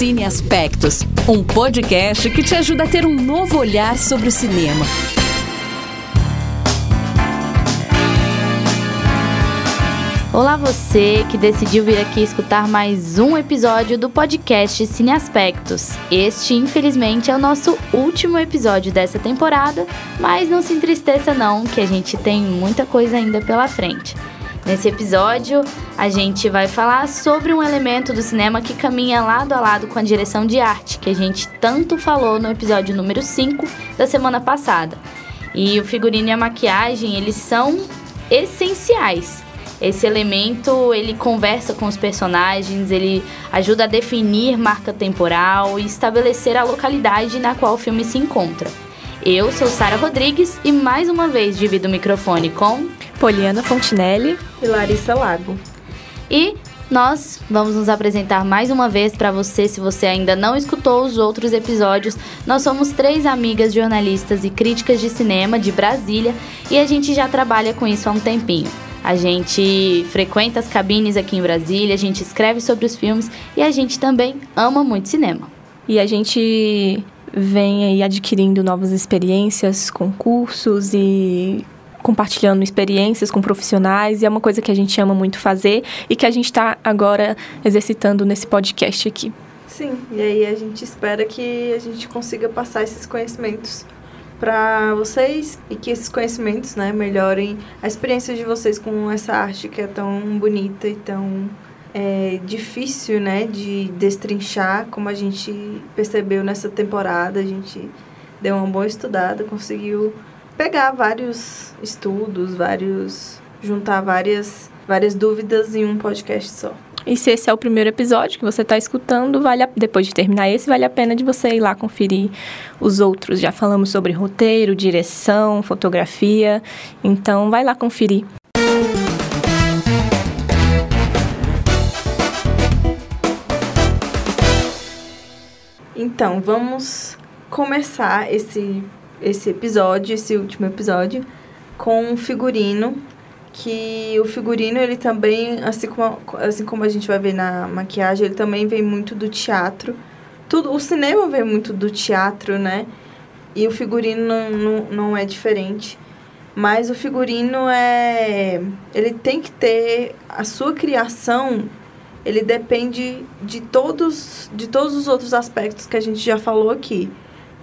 Cine Aspectos, um podcast que te ajuda a ter um novo olhar sobre o cinema. Olá você que decidiu vir aqui escutar mais um episódio do podcast Cine Aspectos. Este, infelizmente, é o nosso último episódio dessa temporada, mas não se entristeça não, que a gente tem muita coisa ainda pela frente. Nesse episódio, a gente vai falar sobre um elemento do cinema que caminha lado a lado com a direção de arte, que a gente tanto falou no episódio número 5 da semana passada. E o figurino e a maquiagem, eles são essenciais. Esse elemento, ele conversa com os personagens, ele ajuda a definir marca temporal e estabelecer a localidade na qual o filme se encontra. Eu sou Sara Rodrigues e mais uma vez divido o microfone com Poliana Fontinelli e Larissa Lago. E nós vamos nos apresentar mais uma vez para você, se você ainda não escutou os outros episódios. Nós somos três amigas jornalistas e críticas de cinema de Brasília e a gente já trabalha com isso há um tempinho. A gente frequenta as cabines aqui em Brasília, a gente escreve sobre os filmes e a gente também ama muito cinema. E a gente vem aí adquirindo novas experiências, concursos e compartilhando experiências com profissionais e é uma coisa que a gente ama muito fazer e que a gente está agora exercitando nesse podcast aqui. Sim, e aí a gente espera que a gente consiga passar esses conhecimentos para vocês e que esses conhecimentos, né, melhorem a experiência de vocês com essa arte que é tão bonita e tão é, difícil, né, de destrinchar, como a gente percebeu nessa temporada, a gente deu uma boa estudada, conseguiu pegar vários estudos, vários juntar várias várias dúvidas em um podcast só. E se esse é o primeiro episódio que você está escutando, vale a, depois de terminar esse, vale a pena de você ir lá conferir os outros. Já falamos sobre roteiro, direção, fotografia. Então, vai lá conferir. Então, vamos começar esse esse episódio, esse último episódio, com um figurino que o figurino ele também assim como assim como a gente vai ver na maquiagem ele também vem muito do teatro. Tudo o cinema vem muito do teatro né? E o figurino não, não, não é diferente. Mas o figurino é ele tem que ter a sua criação ele depende de todos de todos os outros aspectos que a gente já falou aqui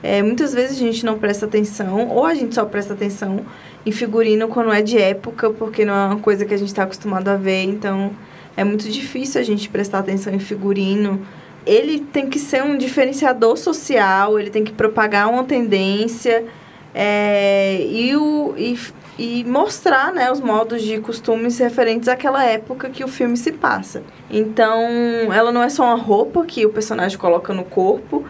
é, muitas vezes a gente não presta atenção, ou a gente só presta atenção em figurino quando é de época, porque não é uma coisa que a gente está acostumado a ver, então é muito difícil a gente prestar atenção em figurino. Ele tem que ser um diferenciador social, ele tem que propagar uma tendência é, e, o, e, e mostrar né, os modos de costumes referentes àquela época que o filme se passa. Então, ela não é só uma roupa que o personagem coloca no corpo,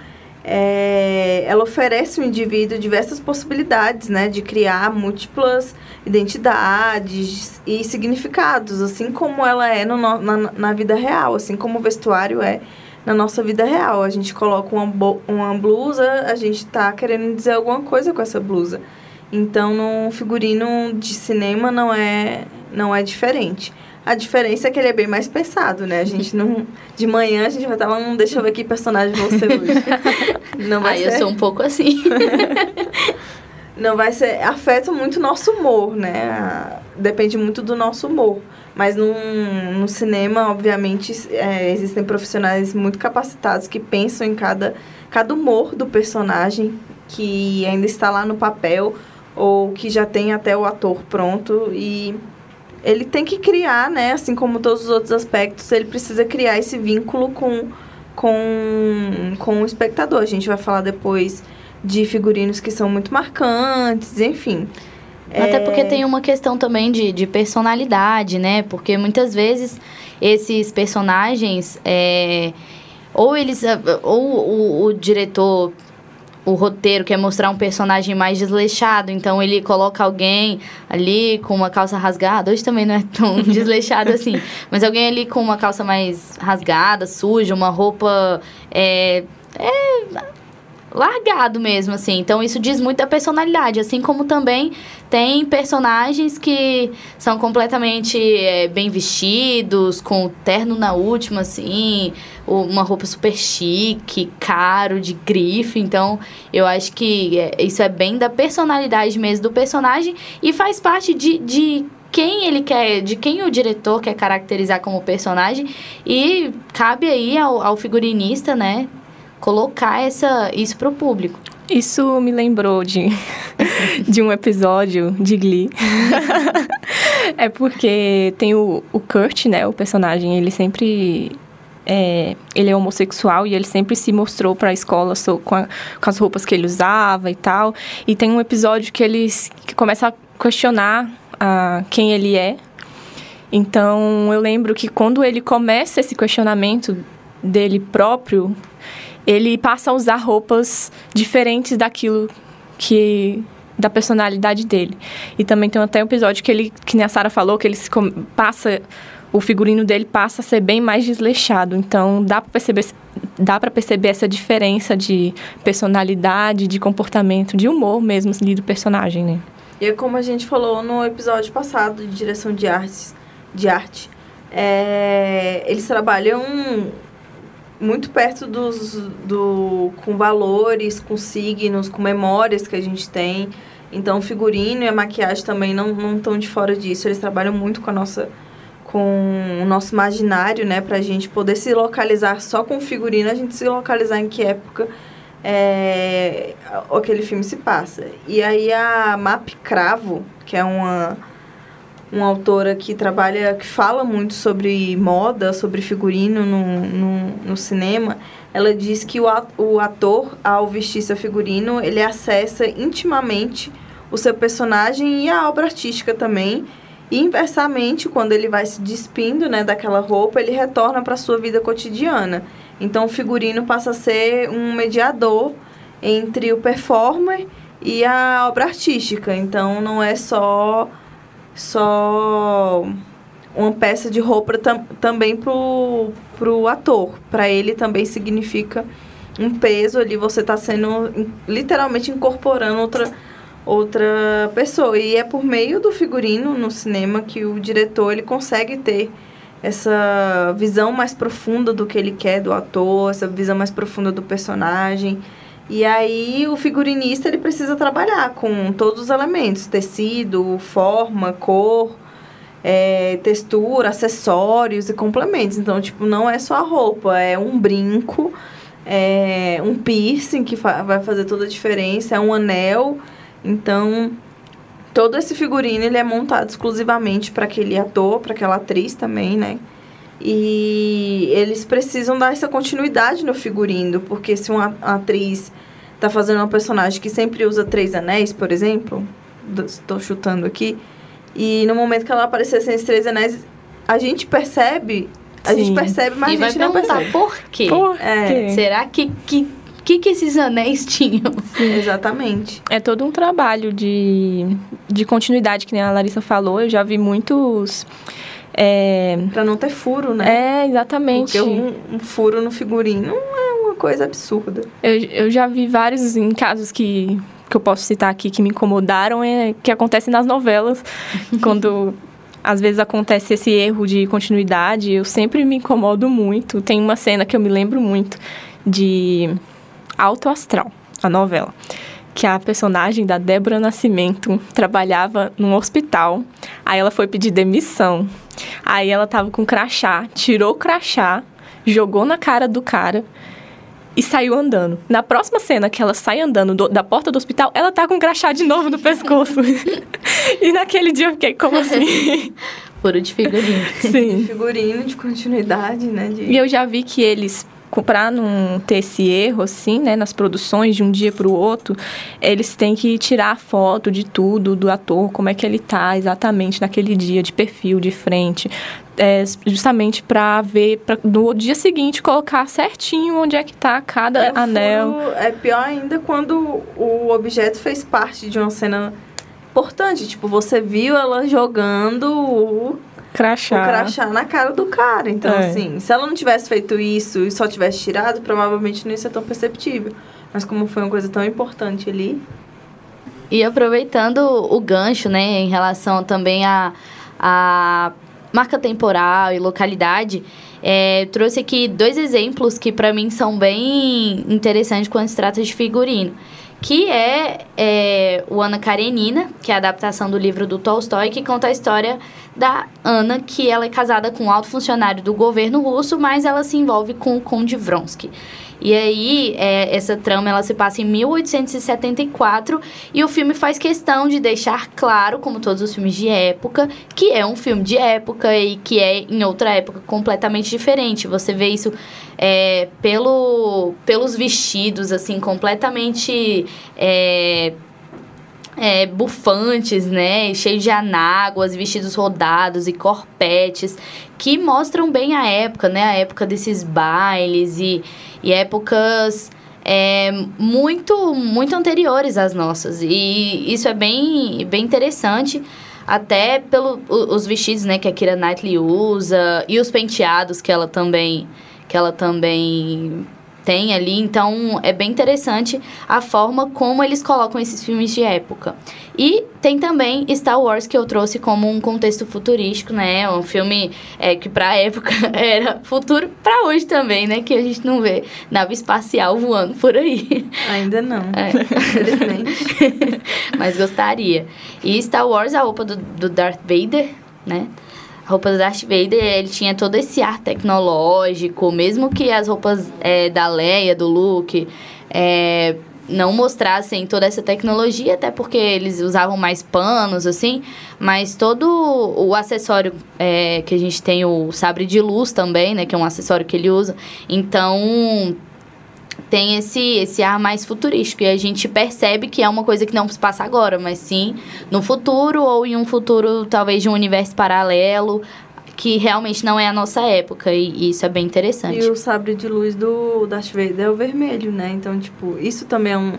é, ela oferece ao indivíduo diversas possibilidades, né, de criar múltiplas identidades e significados, assim como ela é no, na, na vida real, assim como o vestuário é na nossa vida real. A gente coloca uma, uma blusa, a gente está querendo dizer alguma coisa com essa blusa. Então, no figurino de cinema não é, não é diferente. A diferença é que ele é bem mais pensado, né? A gente não. De manhã a gente vai estar lá, não deixa eu ver que personagem você hoje. Não vai ah, ser... eu sou um pouco assim. não vai ser. Afeta muito o nosso humor, né? Depende muito do nosso humor. Mas no, no cinema, obviamente, é, existem profissionais muito capacitados que pensam em cada, cada humor do personagem que ainda está lá no papel ou que já tem até o ator pronto e ele tem que criar, né? Assim como todos os outros aspectos, ele precisa criar esse vínculo com, com, com o espectador. A gente vai falar depois de figurinos que são muito marcantes, enfim. Até é... porque tem uma questão também de, de personalidade, né? Porque muitas vezes esses personagens, é, ou eles, ou o, o diretor o roteiro quer mostrar um personagem mais desleixado, então ele coloca alguém ali com uma calça rasgada. Hoje também não é tão desleixado assim, mas alguém ali com uma calça mais rasgada, suja, uma roupa. É, é, largado mesmo, assim. Então isso diz muito da personalidade, assim como também tem personagens que são completamente é, bem vestidos, com terno na última, assim, uma roupa super chique, caro, de grife. Então eu acho que é, isso é bem da personalidade mesmo do personagem e faz parte de, de quem ele quer, de quem o diretor quer caracterizar como personagem e cabe aí ao, ao figurinista, né, colocar essa, isso pro público. Isso me lembrou de, de um episódio de Glee. é porque tem o, o Kurt, né? O personagem, ele sempre é, ele é homossexual e ele sempre se mostrou para a escola so, com, a, com, as roupas que ele usava e tal. E tem um episódio que ele que começa a questionar a, quem ele é. Então eu lembro que quando ele começa esse questionamento dele próprio, ele passa a usar roupas diferentes daquilo que da personalidade dele. E também tem até um episódio que ele, que a Sara falou, que ele passa o figurino dele passa a ser bem mais desleixado. Então dá para perceber dá para perceber essa diferença de personalidade, de comportamento, de humor mesmo ali do personagem, né? E é como a gente falou no episódio passado de direção de artes, de arte, é, eles trabalham muito perto dos do com valores, com signos, com memórias que a gente tem. Então, o figurino e a maquiagem também não não estão de fora disso. Eles trabalham muito com a nossa com o nosso imaginário, né, pra gente poder se localizar só com o figurino, a gente se localizar em que época é, aquele filme se passa. E aí a Map Cravo, que é uma uma autora que trabalha, que fala muito sobre moda, sobre figurino no, no, no cinema, ela diz que o, ator, ao vestir seu figurino, ele acessa intimamente o seu personagem e a obra artística também. E inversamente, quando ele vai se despindo né, daquela roupa, ele retorna para a sua vida cotidiana. Então, o figurino passa a ser um mediador entre o performer e a obra artística. Então, não é só só uma peça de roupa tam, também pro, pro ator. Para ele também significa um peso ali, você está sendo literalmente incorporando outra outra pessoa. E é por meio do figurino no cinema que o diretor ele consegue ter essa visão mais profunda do que ele quer do ator, essa visão mais profunda do personagem. E aí o figurinista ele precisa trabalhar com todos os elementos, tecido, forma, cor, é, textura, acessórios e complementos. Então, tipo, não é só a roupa, é um brinco, é um piercing que fa vai fazer toda a diferença, é um anel. Então, todo esse figurino ele é montado exclusivamente para aquele ator, para aquela atriz também, né? E eles precisam dar essa continuidade no figurino, porque se uma atriz tá fazendo uma personagem que sempre usa três anéis, por exemplo, estou chutando aqui, e no momento que ela aparecer sem os três anéis, a gente percebe, a Sim. gente percebe, mas e a gente não percebe. por quê? Por é. quê? Será que, que que, que esses anéis tinham? Sim, exatamente. É todo um trabalho de, de continuidade, que nem a Larissa falou. Eu já vi muitos é... Pra não ter furo, né? É, exatamente. Porque um, um furo no figurino é uma coisa absurda. Eu, eu já vi vários em casos que, que eu posso citar aqui que me incomodaram, é que acontece nas novelas, quando às vezes acontece esse erro de continuidade, eu sempre me incomodo muito. Tem uma cena que eu me lembro muito de Alto Astral, a novela que a personagem da Débora Nascimento trabalhava num hospital. Aí ela foi pedir demissão. Aí ela tava com crachá, tirou o crachá, jogou na cara do cara e saiu andando. Na próxima cena que ela sai andando do, da porta do hospital, ela tá com crachá de novo no pescoço. e naquele dia eu fiquei, como assim? Furo de figurino. Sim. De figurino, de continuidade, né? De... E eu já vi que eles para não ter esse erro, assim, né, nas produções de um dia para o outro, eles têm que tirar a foto de tudo do ator, como é que ele tá exatamente naquele dia, de perfil, de frente, é, justamente para ver, pra, no dia seguinte, colocar certinho onde é que tá cada é, anel. Furo, é pior ainda quando o objeto fez parte de uma cena importante, tipo, você viu ela jogando o crachá. o crachá na cara do cara. Então, é. assim, se ela não tivesse feito isso e só tivesse tirado, provavelmente não ia ser tão perceptível. Mas como foi uma coisa tão importante ali. E aproveitando o gancho, né, em relação também a, a marca temporal e localidade, é, trouxe aqui dois exemplos que para mim são bem interessantes quando se trata de figurino. Que é, é o Ana Karenina, que é a adaptação do livro do Tolstói, que conta a história da Ana, que ela é casada com um alto funcionário do governo russo, mas ela se envolve com o Conde Vronsky. E aí, é, essa trama ela se passa em 1874 e o filme faz questão de deixar claro, como todos os filmes de época, que é um filme de época e que é em outra época completamente diferente. Você vê isso é, pelo, pelos vestidos, assim, completamente. É, é, bufantes, né? Cheios de anáguas, vestidos rodados e corpetes, que mostram bem a época, né? A época desses bailes e, e épocas é, muito, muito anteriores às nossas. E isso é bem, bem interessante, até pelos vestidos, né? Que a Kira Knightley usa e os penteados que ela também, que ela também tem ali. Então é bem interessante a forma como eles colocam esses filmes de época. E tem também Star Wars que eu trouxe como um contexto futurístico, né? Um filme é, que pra época era futuro para hoje também, né? Que a gente não vê nave espacial voando por aí. Ainda não. É. Mas gostaria. E Star Wars, a roupa do, do Darth Vader, né? Roupa do Darth Vader, ele tinha todo esse ar tecnológico, mesmo que as roupas é, da Leia, do Luke, é, não mostrassem toda essa tecnologia, até porque eles usavam mais panos, assim, mas todo o acessório é, que a gente tem, o sabre de luz também, né, que é um acessório que ele usa, então tem esse, esse ar mais futurístico. E a gente percebe que é uma coisa que não se passa agora, mas sim no futuro ou em um futuro talvez de um universo paralelo que realmente não é a nossa época e isso é bem interessante. E o sabre de luz do Darth Vader é o vermelho, né? Então, tipo, isso também é um,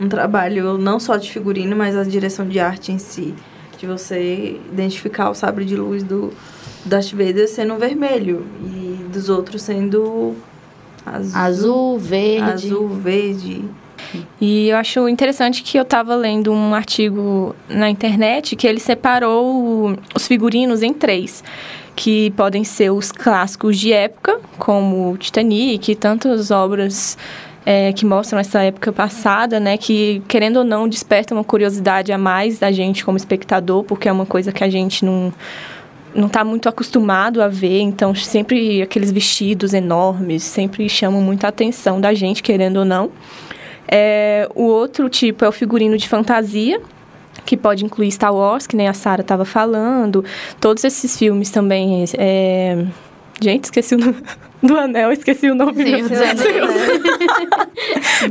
um trabalho não só de figurino, mas a direção de arte em si. De você identificar o sabre de luz do Darth Vader sendo vermelho e dos outros sendo Azul, azul verde. Azul, verde. E eu acho interessante que eu estava lendo um artigo na internet que ele separou os figurinos em três, que podem ser os clássicos de época, como Titanic e tantas obras é, que mostram essa época passada, né? Que, querendo ou não, desperta uma curiosidade a mais da gente como espectador, porque é uma coisa que a gente não não está muito acostumado a ver, então sempre aqueles vestidos enormes sempre chamam muita atenção da gente, querendo ou não. É, o outro tipo é o figurino de fantasia, que pode incluir Star Wars, que nem a Sara estava falando. Todos esses filmes também. É... Gente, esqueci o nome do anel, esqueci o nome. Sim, do anel.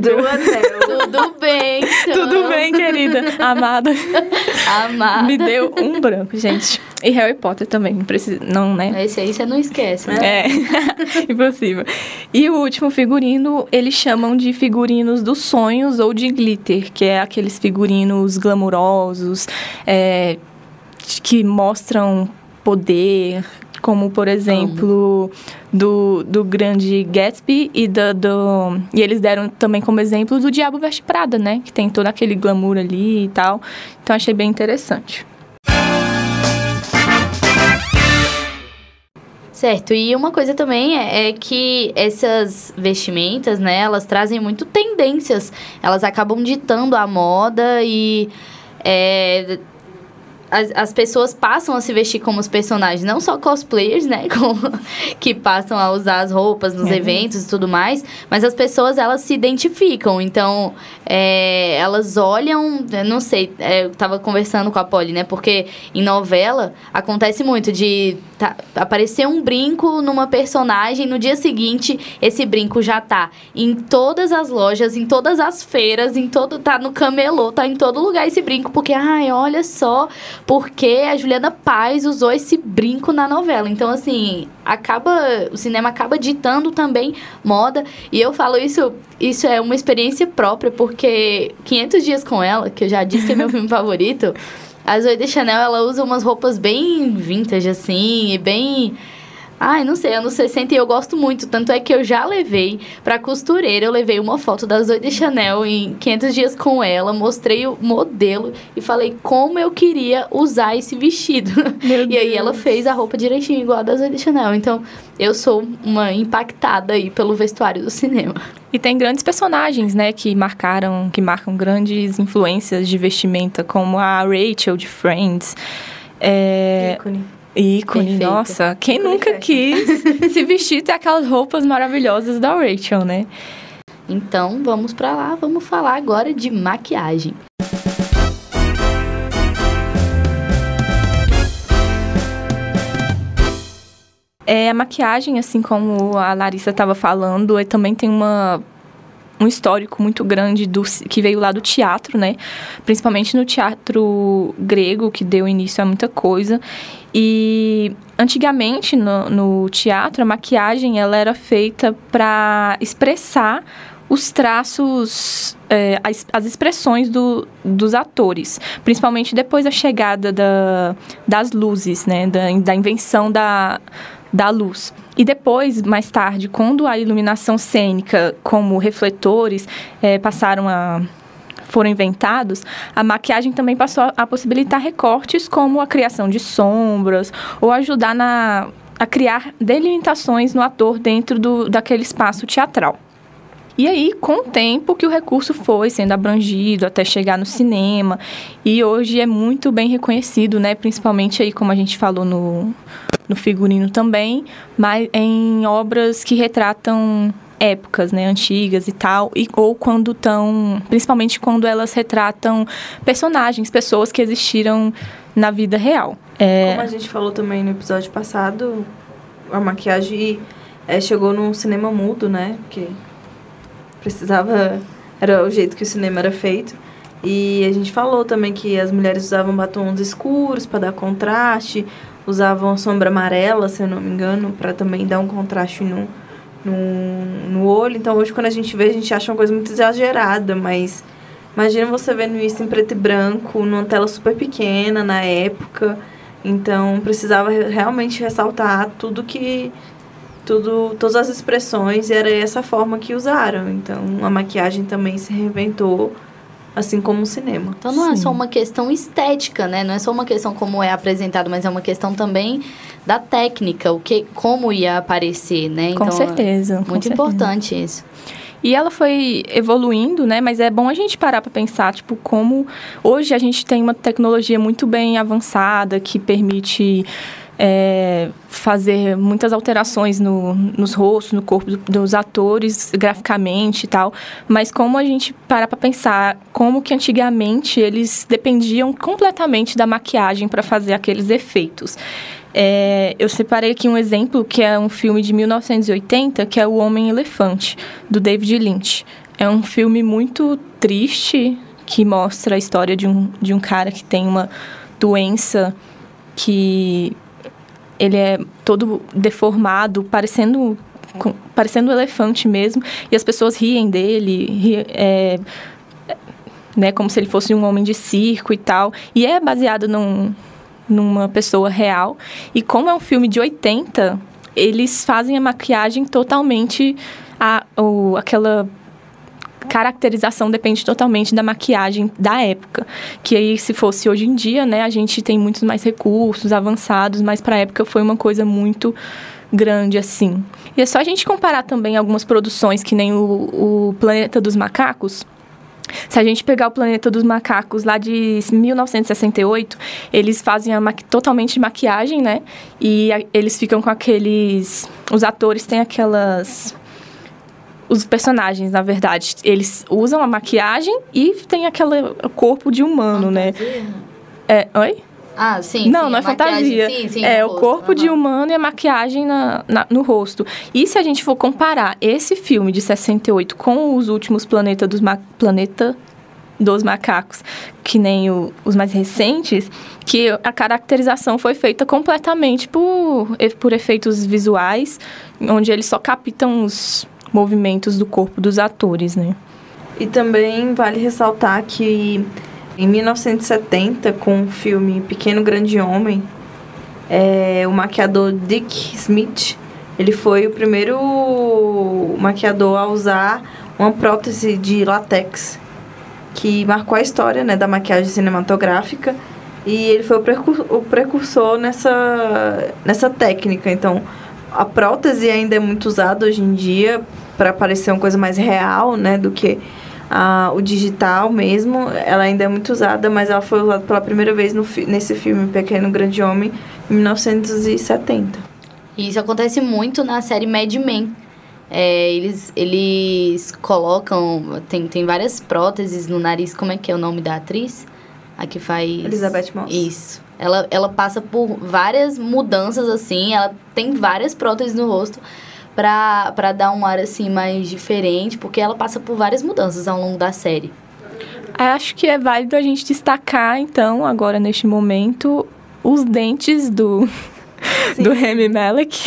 do anel. Tudo bem. Então. Tudo bem, querida. Amada. Amada. Me deu um branco, gente. E Harry Potter também, não precisa, não, né? Esse aí você não esquece, né? É, impossível. E o último figurino, eles chamam de figurinos dos sonhos ou de glitter, que é aqueles figurinos glamurosos, é, que mostram poder, como por exemplo do, do grande Gatsby e do, do, e eles deram também como exemplo do Diabo Veste Prada, né? Que tem todo aquele glamour ali e tal. Então achei bem interessante. Certo, e uma coisa também é, é, que essas vestimentas, né, elas trazem muito tendências. Elas acabam ditando a moda e é, as, as pessoas passam a se vestir como os personagens, não só cosplayers, né? que passam a usar as roupas nos é. eventos e tudo mais, mas as pessoas elas se identificam. Então, é, elas olham, não sei, é, eu tava conversando com a Polly, né? Porque em novela acontece muito de tá, aparecer um brinco numa personagem, no dia seguinte esse brinco já tá em todas as lojas, em todas as feiras, em todo. tá no camelô, tá em todo lugar esse brinco, porque, ai, olha só, porque a Juliana Paz usou esse brinco na novela. Então, assim, acaba. O cinema acaba ditando também moda. E eu falo isso, isso é uma experiência própria, porque 500 Dias com Ela, que eu já disse que é meu filme favorito, a Zoe de Chanel, ela usa umas roupas bem vintage, assim, e bem Ai, não sei, anos 60 e eu gosto muito. Tanto é que eu já levei pra costureira, eu levei uma foto da Zoe de Chanel em 500 dias com ela, mostrei o modelo e falei como eu queria usar esse vestido. Meu e aí ela fez a roupa direitinho, igual a da Zoe de Chanel. Então, eu sou uma impactada aí pelo vestuário do cinema. E tem grandes personagens, né, que marcaram, que marcam grandes influências de vestimenta, como a Rachel de Friends. É, Ícone. Ícone, Perfeita. nossa. Quem nunca fashion. quis se vestir ter aquelas roupas maravilhosas da Rachel, né? Então, vamos pra lá, vamos falar agora de maquiagem. É, a maquiagem, assim como a Larissa estava falando, é, também tem uma, um histórico muito grande do, que veio lá do teatro, né? Principalmente no teatro grego, que deu início a muita coisa. E antigamente, no, no teatro, a maquiagem ela era feita para expressar os traços, é, as, as expressões do, dos atores, principalmente depois da chegada da, das luzes, né, da, da invenção da, da luz. E depois, mais tarde, quando a iluminação cênica, como refletores, eh, passaram a foram inventados, a maquiagem também passou a possibilitar recortes como a criação de sombras ou ajudar na, a criar delimitações no ator dentro do, daquele espaço teatral. E aí, com o tempo que o recurso foi sendo abrangido até chegar no cinema, e hoje é muito bem reconhecido, né? Principalmente aí, como a gente falou no, no figurino também, mas em obras que retratam épocas, né, antigas e tal, e, ou quando estão, principalmente quando elas retratam personagens, pessoas que existiram na vida real. É, Como a gente falou também no episódio passado, a maquiagem eh, chegou num cinema mudo, né? Porque precisava. Era o jeito que o cinema era feito. E a gente falou também que as mulheres usavam batons escuros para dar contraste, usavam sombra amarela, se eu não me engano, para também dar um contraste no, no, no olho. Então hoje quando a gente vê, a gente acha uma coisa muito exagerada, mas imagina você vendo isso em preto e branco, numa tela super pequena na época. Então precisava re- realmente ressaltar tudo que tudo todas as expressões e era essa forma que usaram. Então a maquiagem também se reinventou assim como o cinema. Então não é Sim. só uma questão estética, né? Não é só uma questão como é apresentado, mas é uma questão também da técnica, o que, como ia aparecer, né? com Então, certeza. com Muito certeza. importante isso. E ela foi evoluindo, né? Mas é bom a gente parar para pensar, tipo, como hoje a gente tem uma tecnologia muito bem avançada que permite é, fazer muitas alterações no, nos rostos, no corpo do- dos atores, graficamente e tal. Mas como a gente parar para pensar como que antigamente eles dependiam completamente da maquiagem para fazer aqueles efeitos. É, eu separei aqui um exemplo que é um filme de 1980, que é O Homem Elefante, do David Lynch. É um filme muito triste que mostra a história de um, de um cara que tem uma doença que ele é todo deformado, parecendo com- parecendo um elefante mesmo, e as pessoas riem dele, ri- é, né, como se ele fosse um homem de circo e tal. E é baseado num, numa pessoa real. E como é um filme de 80, eles fazem a maquiagem totalmente a, o, aquela caracterização depende totalmente da maquiagem da época. Que aí, se fosse hoje em dia, né, a gente tem muitos mais recursos avançados, mas para a época foi uma coisa muito grande assim. E é só a gente comparar também algumas produções, que nem o, o Planeta dos Macacos. Se a gente pegar o Planeta dos Macacos lá de 1968, eles fazem totalmente de maquiagem, né? E a- eles ficam com aqueles. Os atores têm aquelas. Os personagens, na verdade, eles usam a maquiagem e tem aquele corpo de humano, né? É, oi? Ah, sim. não, sim, não é fantasia. Sim, sim, é o rosto, corpo de aham. humano e a maquiagem na, na- no rosto. E se a gente for comparar esse filme de 68 com os últimos Planeta dos, Ma Planeta dos Macacos, que nem o- os mais recentes, que a caracterização foi feita completamente por, por efeitos visuais, onde eles só captam os movimentos do corpo dos atores, né? E também vale ressaltar que em 1970, com o filme Pequeno Grande Homem, é, o maquiador Dick Smith Ele foi o primeiro maquiador a usar uma prótese de látex que marcou a história né, da maquiagem cinematográfica e ele foi o, precur o precursor nessa, nessa técnica. Então, a prótese ainda é muito usada hoje em dia para parecer uma coisa mais real, né, do que a, o digital mesmo. Ela ainda é muito usada, mas ela foi usada pela primeira vez no, nesse filme Pequeno Grande Homem, em 1970. Isso acontece muito na série Mad Men. É, eles, eles colocam. Tem, tem várias próteses no nariz. Como é que é o nome da atriz? A que faz. Elizabeth Moss. Isso. Ela, ela passa por várias mudanças, assim. Ela tem várias próteses no rosto pra, pra dar um ar, assim, mais diferente. Porque ela passa por várias mudanças ao longo da série. Acho que é válido a gente destacar, então, agora neste momento, os dentes do, do Remy Malek.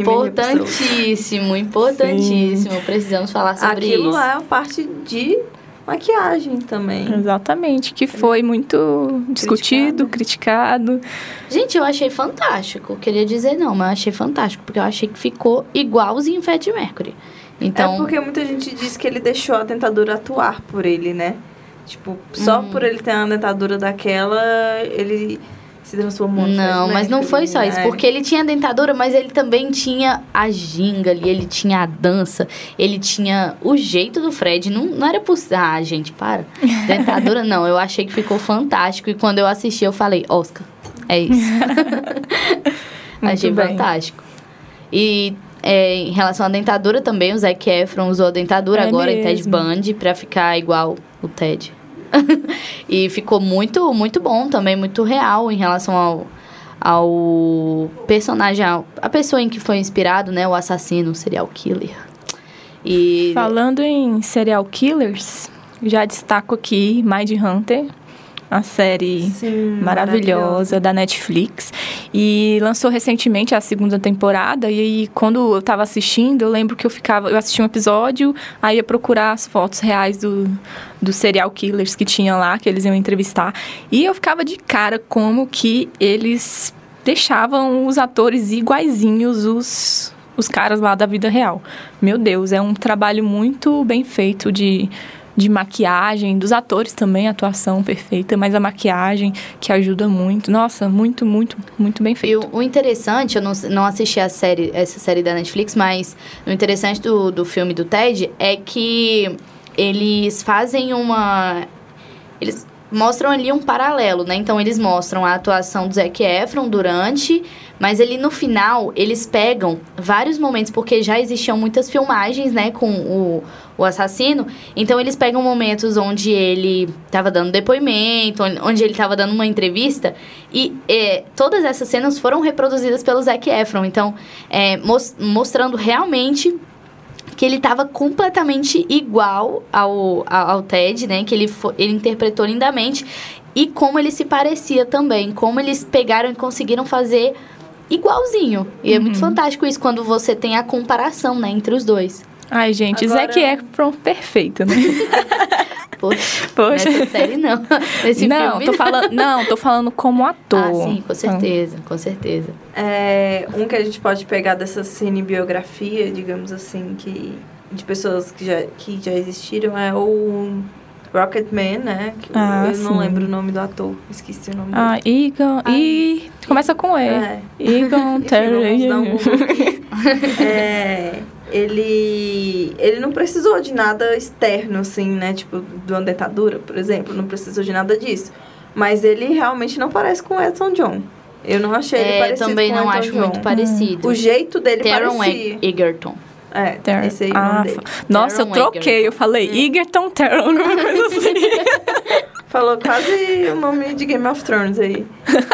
Importantíssimo, importantíssimo. Sim. Precisamos falar sobre Aquilo isso. Aquilo lá é uma parte de maquiagem também. Exatamente, que foi muito discutido, criticado. Gente, eu achei fantástico. Queria dizer não, mas eu achei fantástico, porque eu achei que ficou igualzinho o Fred Mercury. Então... É porque muita gente diz que ele deixou a dentadura atuar por ele, né? Tipo, só uhum. por ele ter uma dentadura daquela, ele se transformou no Não, mas não foi só isso, porque ele tinha dentadura, mas ele também tinha a ginga ali, ele tinha a dança, ele tinha o jeito do Fred. Não, não era possível. Ah, gente, para. Dentadura não, eu achei que ficou fantástico. E quando eu assisti, eu falei, Oscar, é isso. achei bem. fantástico. E é, em relação à dentadura também, o Zac Efron usou a dentadura é agora mesmo. em Ted Bundy pra ficar igual o Ted. e ficou muito, muito bom também, muito real em relação ao, ao personagem, a pessoa em que foi inspirado, né? O assassino, o serial killer. E... Falando em serial killers, já destaco aqui Mind Hunter, a série Sim, maravilhosa da Netflix. E lançou recentemente a segunda temporada. E aí, quando eu estava assistindo, eu lembro que eu ficava. Eu assisti um episódio, aí ia procurar as fotos reais do, dos serial killers que tinha lá, que eles iam entrevistar. E eu ficava de cara como que eles deixavam os atores iguaizinhos os, os caras lá da vida real. Meu Deus, é um trabalho muito bem feito de de maquiagem, dos atores também, a atuação perfeita, mas a maquiagem que ajuda muito. Nossa, muito, muito, muito bem feito. E o, interessante, eu não, não assisti a série, essa série da Netflix, mas o interessante do, do filme do Ted é que eles fazem uma. Eles mostram ali um paralelo, né? Então eles mostram a atuação do Zac Efron durante, mas ele no final eles pegam vários momentos porque já existiam muitas filmagens, né, com o, o assassino. Então eles pegam momentos onde ele estava dando depoimento, onde ele estava dando uma entrevista e é, todas essas cenas foram reproduzidas pelo Zac Efron. Então é, mostrando realmente que ele estava completamente igual ao, ao, ao, Ted, né? Que ele, ele interpretou lindamente. E como ele se parecia também. Como eles pegaram e conseguiram fazer igualzinho. E uhum. é muito uhum. fantástico isso, quando você tem a comparação, né? Entre os dois. Ai, gente, Agora... Zac Efron perfeito, né? Poxa, Poxa. Nessa série não. Nesse não, filme, tô falando, não, tô falando como ator. Ah, sim, com certeza, com certeza. É, um que a gente pode pegar dessa cinebiografia, digamos assim, que de pessoas que já, que já existiram é o Rocketman, né? Que ah, eu sim. não lembro o nome do ator, esqueci o nome ah, dele. Egon, ah, e começa com E. É. Egon Terry. é, ele ele não precisou de nada externo assim, né? Tipo, de uma dentadura, por exemplo, não precisou de nada disso. Mas ele realmente não parece com o Edson John. Eu não achei é, ele parecido também com não Elton acho John. muito parecido. O jeito dele Teron parecia. Egerton. É, Ter esse aí é ah, Nossa, Teron eu troquei. Egerton. Eu falei é. Egerton Teron, alguma coisa assim. Falou quase o nome de Game of Thrones aí.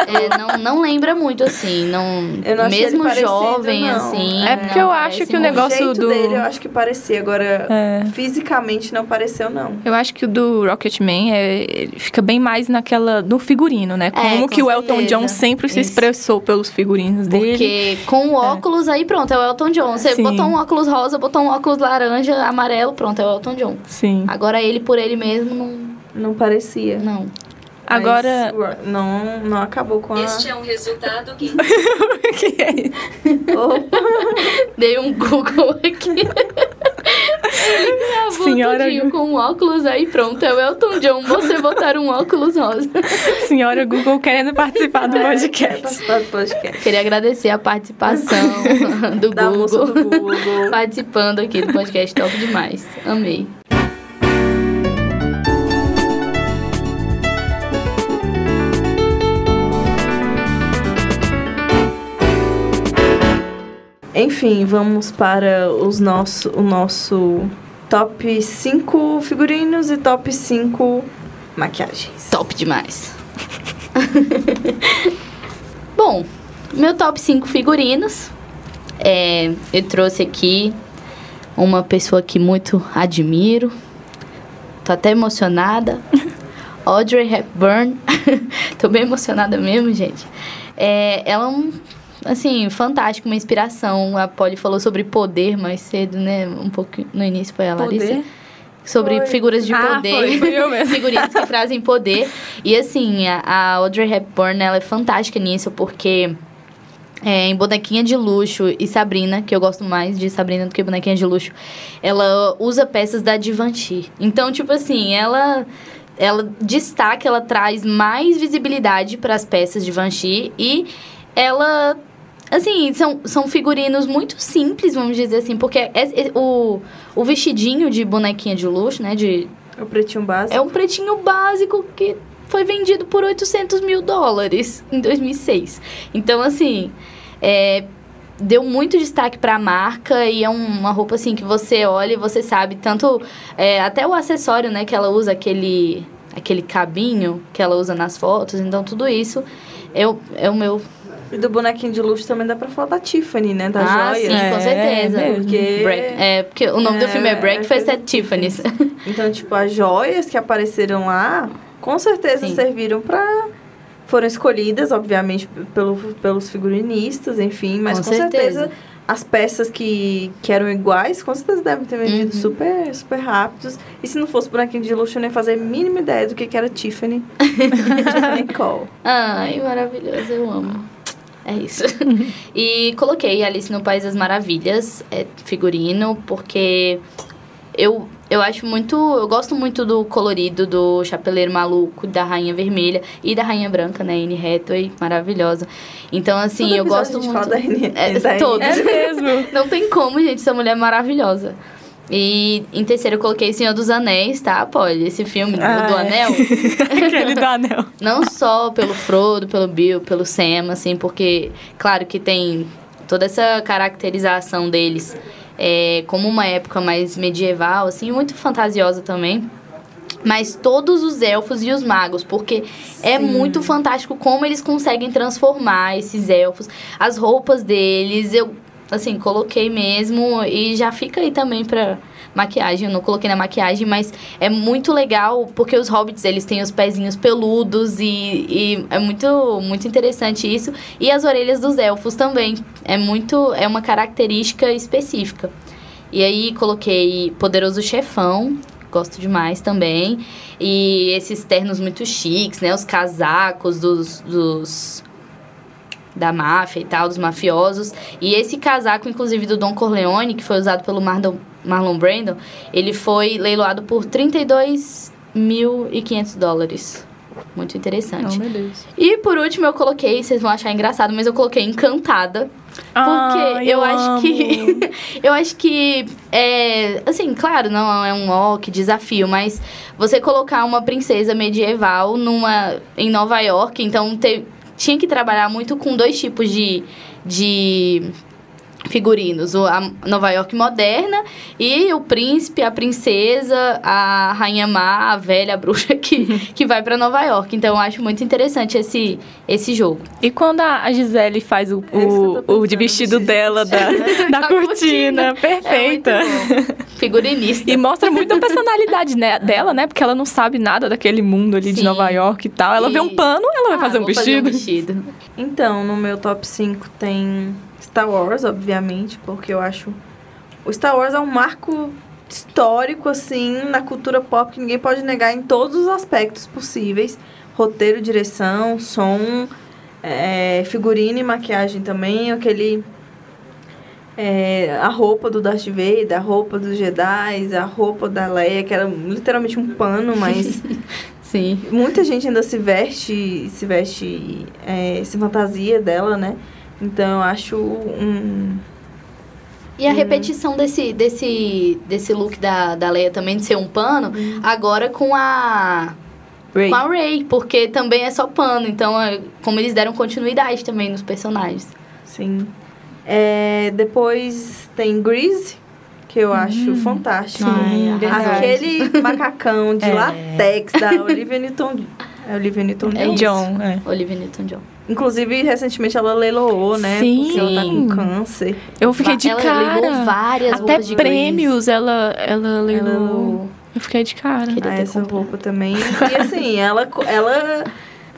É, não, não lembra muito, assim. Não, eu não mesmo parecido, jovem, não. assim. É porque eu acho que o negócio o do. dele eu acho que parecia. Agora, é. fisicamente não pareceu, não. Eu acho que o do Rocketman é, ele fica bem mais naquela. no figurino, né? Como é, com que o Elton John sempre Isso. se expressou pelos figurinos dele. Porque com o é. óculos aí, pronto, é o Elton John. Você Sim. botou um óculos rosa, botou um óculos laranja, amarelo, pronto, é o Elton John. Sim. Agora ele por ele mesmo não. Não parecia. Não. Agora- Mas não, não acabou com a. é um resultado que que é isso? Opa, Dei um Google aqui. Ele Senhora- tudinho com um óculos aí pronto. É o Elton John. Você botar um óculos rosa. Senhora Google querendo participar do quer podcast. participar do podcast. Queria agradecer a participação do Da moça Google. do Google. Participando aqui do podcast top demais. Amei. Enfim, vamos para os nosso, o nosso top 5 figurinos e top 5 maquiagens. Top demais. Bom, meu top 5 figurinos. É, eu trouxe aqui uma pessoa que muito admiro. Tô até emocionada. Audrey Hepburn. Tô bem emocionada mesmo, gente. É, ela é um, assim, fantástico, uma inspiração. A Polly falou sobre poder mais cedo, né? Um pouco no início foi a Larissa Poder? sobre Foi. figuras de Ah, poder. foi, foi eu mesmo. Figurinos que trazem poder. E assim, a, a Audrey Hepburn, ela é fantástica nisso, porque é, em Bonequinha de Luxo e Sabrina, que eu gosto mais de Sabrina do que Bonequinha de Luxo, ela usa peças da Givenchy. Então, tipo assim, ela... Ela destaca, ela traz mais visibilidade para as peças de Givenchy e ela Assim, são, são figurinos muito simples, vamos dizer assim, porque é- é- o, o vestidinho de bonequinha de luxo, né, de O pretinho básico. é um pretinho básico que foi vendido por 800 mil dólares em 2006. Então, assim, é, deu muito destaque para a marca e é um- uma roupa, assim, que você olha e você sabe. Tanto, é, até o acessório, né, que ela usa, aquele, aquele cabinho que ela usa nas fotos. Então, tudo isso é o, é o meu... E do bonequinho de luxo também dá pra falar da Tiffany, né? Da ah, joia. sim, com É, certeza. mesmo. Porque- Break- é, porque o nome do É, filme é Breakfast é at Tiffany's. Então, tipo, as joias que apareceram lá, com certeza Sim. serviram pra. Foram escolhidas, obviamente, pelo, pelos figurinistas, enfim, mas Com com, certeza. certeza. as peças que, que eram iguais, com certeza devem ter vendido Uhum. super, super rápidos. E se não fosse bonequinho de luxo, eu nem fazer a mínima ideia do que, que era Tiffany. Tiffany Cole. Ai, maravilhoso, eu amo. É isso. e coloquei Alice no País das Maravilhas, é, figurino, porque eu, eu acho muito. Eu gosto muito do colorido do Chapeleiro Maluco, da Rainha Vermelha e da Rainha Branca, né? Anne Hathaway, maravilhosa. Então, assim, Todo eu gosto a gente muito. fala da Anne- É, da Anne. todos. É mesmo. Não tem como, gente, essa mulher é maravilhosa. E em terceiro eu coloquei Senhor dos Anéis, tá, Polly? Esse filme do, Ah, do é. Anel. Aquele do anel. Não só pelo Frodo, pelo Bill, pelo Sam, assim, porque, claro que tem toda essa caracterização deles é, como uma época mais medieval, assim, muito fantasiosa também. Mas todos os elfos e os magos, porque é muito fantástico como eles conseguem transformar esses elfos, as roupas deles, eu, assim, coloquei mesmo e já fica aí também pra maquiagem, eu não coloquei na maquiagem, mas é muito legal porque os hobbits, eles têm os pezinhos peludos e, e é muito, muito interessante isso. E as orelhas dos elfos também, é muito, é uma característica específica. E aí coloquei Poderoso Chefão, gosto demais também. E esses ternos muito chiques, né? Os casacos dos, dos da máfia e tal, dos mafiosos. E esse casaco, inclusive, do Don Corleone, que foi usado pelo Marlon, Marlon Brando, ele foi leiloado por 32.500 dólares. Muito interessante. meu Deus. E por último, eu coloquei, vocês vão achar engraçado, mas eu coloquei Encantada. Porque Ai, eu, eu acho que. eu acho que. É, assim, claro, não é um ó, que desafio, mas você colocar uma princesa medieval numa, em Nova York, então te- tinha que trabalhar muito com dois tipos de. de figurinos, o- a Nova York moderna e o príncipe, a princesa, a rainha má, a velha a bruxa que, que vai pra Nova York. Então eu acho muito interessante esse, esse jogo. E quando a Gisele faz o, É o, o de vestido dela da, da Da cortina, É perfeita. muito bom. Figurinista. E mostra muito a personalidade né, dela, né? Porque ela não sabe nada daquele mundo ali de Sim. Nova York e tal. Ela vê um E- pano, ela vai Ah, fazer um fazer vestido. vestido. Então, no meu top 5 tem Star Wars, obviamente, porque eu acho. O Star Wars é um marco histórico, assim, na cultura pop que ninguém pode negar em todos os aspectos possíveis. roteiro, direção, som, é, figurino e maquiagem também, aquele é, a roupa do Darth Vader, a roupa dos Jedi, a roupa da Leia, que era literalmente um pano, mas Sim. muita gente ainda se veste, se veste, é, se fantasia dela, né? Então eu acho um. E a repetição desse, desse, desse look da, da Leia também de ser um pano, agora com a. Ray. Com a Ray, porque também é só pano. Então, é como eles deram continuidade também nos personagens. Sim. É, depois tem Grease, que eu acho fantástico. Ai, verdade. Aquele macacão de É. latex da Olivia Newton. É Olivia Newton É John. é. Olivia Newton-John. Inclusive, recentemente ela leiloou, né? Sim. Porque ela tá com câncer. Eu fiquei de ela cara. levou várias Até roupas de prêmios ela, ela Ela leiloou. Eu fiquei de cara. Queria Ah, essa comprado. roupa também. E assim, ela, ela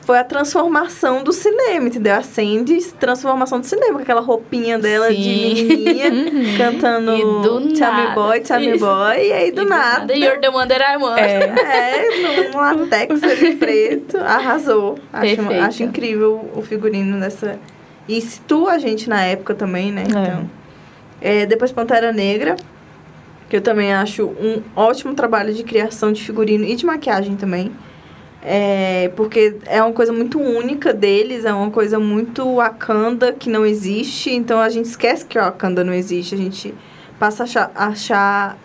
foi a transformação do cinema, entendeu? A Sandy, transformação do cinema, com aquela roupinha dela de Sim. menininha, cantando E do Tell Me. Boy, Tell Me. Boy, e aí do, nada. You're the one that I want. É. É, num latex preto, arrasou. Acho, acho incrível o figurino dessa. E situa a gente na época também, né? Então. É, depois Pantera Negra, que eu também acho um ótimo trabalho de criação de figurino e de maquiagem também. É, porque é uma coisa muito única deles, é uma coisa muito Wakanda que não existe, então a gente esquece que o Wakanda não existe, a gente passa a achar, achar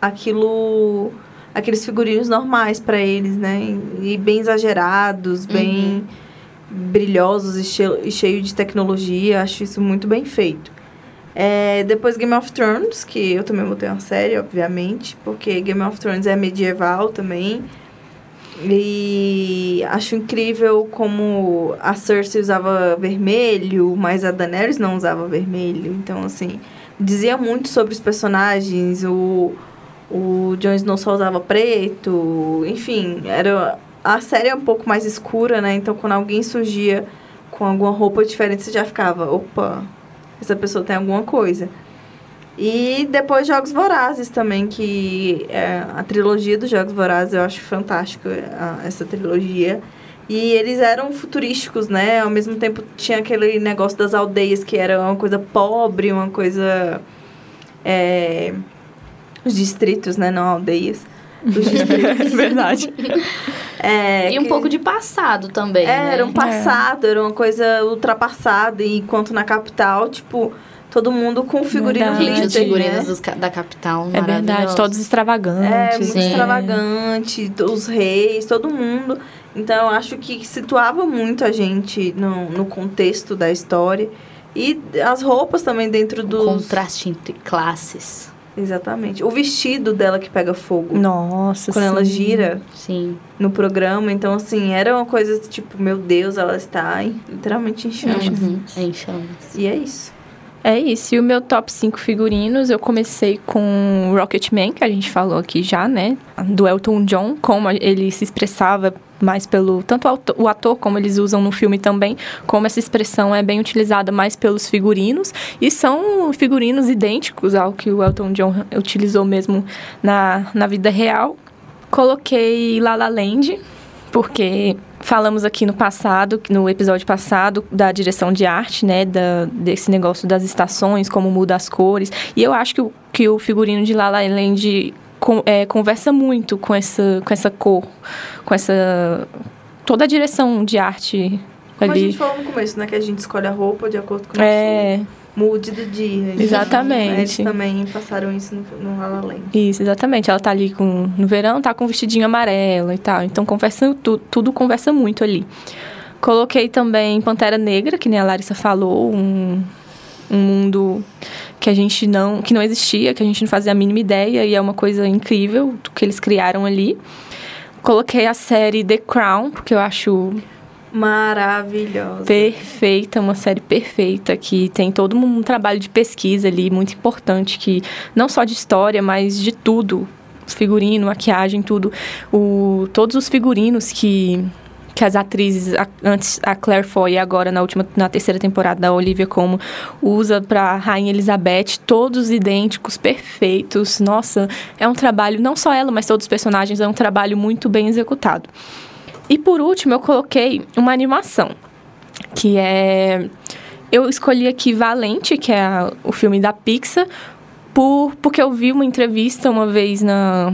aquilo aqueles figurinos normais para eles, né? E bem exagerados, bem brilhosos e, che e cheio de tecnologia, acho isso muito bem feito. É, depois Game of Thrones, que eu também botei uma série, obviamente, porque Game of Thrones é medieval também. E acho incrível como a Cersei usava vermelho, mas a Daenerys não usava vermelho. Então, assim, dizia muito sobre os personagens. O, o Jon Snow só usava preto. Enfim, era a série é um pouco mais escura, né? Então, quando alguém surgia com alguma roupa diferente, você já ficava, opa, essa pessoa tem alguma coisa. E depois Jogos Vorazes também, que é a trilogia dos Jogos Vorazes, eu acho fantástico a- essa trilogia. E eles eram futurísticos, né? Ao mesmo tempo tinha aquele negócio das aldeias que era uma coisa pobre, uma coisa. é, os distritos, né? Não aldeias. Distritos. Verdade. É, E um que- pouco de passado também, né? era um passado, era uma coisa ultrapassada. Enquanto na capital, tipo, todo mundo com figurino. Gente, os glitter, figurinos né? da capital, É verdade, todos É, extravagantes. muito Sim. extravagante, os reis, todo mundo. Então, eu acho que situava muito a gente no, no contexto da história. E as roupas também dentro O dos... contraste entre classes. Exatamente. O vestido dela que pega fogo. Nossa, Quando ela sim. gira Sim. no programa. Então, assim, era uma coisa tipo, meu Deus, ela está em- literalmente em chamas. Uhum. Em chamas. E é isso. É isso. E o meu top 5 figurinos, eu comecei com Rocketman, que a gente falou aqui já, né? Do Elton John, como ele se expressava mais pelo... Tanto o ator, como eles usam no filme também, como essa expressão é bem utilizada mais pelos figurinos. E são figurinos idênticos ao que o Elton John utilizou mesmo na, na vida real. Coloquei La La Land, porque falamos aqui no passado, no episódio passado, da direção de arte, né? Da, desse negócio das estações, como muda as cores. E eu acho que o, que o figurino de La La Land con- é, conversa muito com essa, com essa cor, com essa... Toda a direção de arte Como a ali. gente falou no começo, né? Que a gente escolhe a roupa de acordo com o É, nosso mood do dia. Exatamente. Eles também passaram isso no, no La. Isso, exatamente. Ela tá ali com, no verão, tá com um vestidinho amarelo e tal. Então conversa, tu, tudo conversa muito ali. Coloquei também Pantera Negra, que nem a Larissa falou, um, um mundo que a gente não, que não existia, que a gente não fazia a mínima ideia e é uma coisa incrível que eles criaram ali. Coloquei a série The Crown, porque eu acho Maravilhosa. perfeita, uma série perfeita, que tem todo um trabalho de pesquisa ali, muito importante, que não só de história, mas de tudo. Figurino, maquiagem, tudo. O, todos os figurinos que, que as atrizes, a- antes a Claire Foy e agora na última, na terceira temporada da Olivia Como, usa pra Rainha Elizabeth, todos idênticos, perfeitos. Nossa, é um trabalho, não só ela, mas todos os personagens, é um trabalho muito bem executado. e por último, eu coloquei uma animação, que é... Eu escolhi aqui Valente, que é a, o filme da Pixar, por, porque eu vi uma entrevista uma vez na,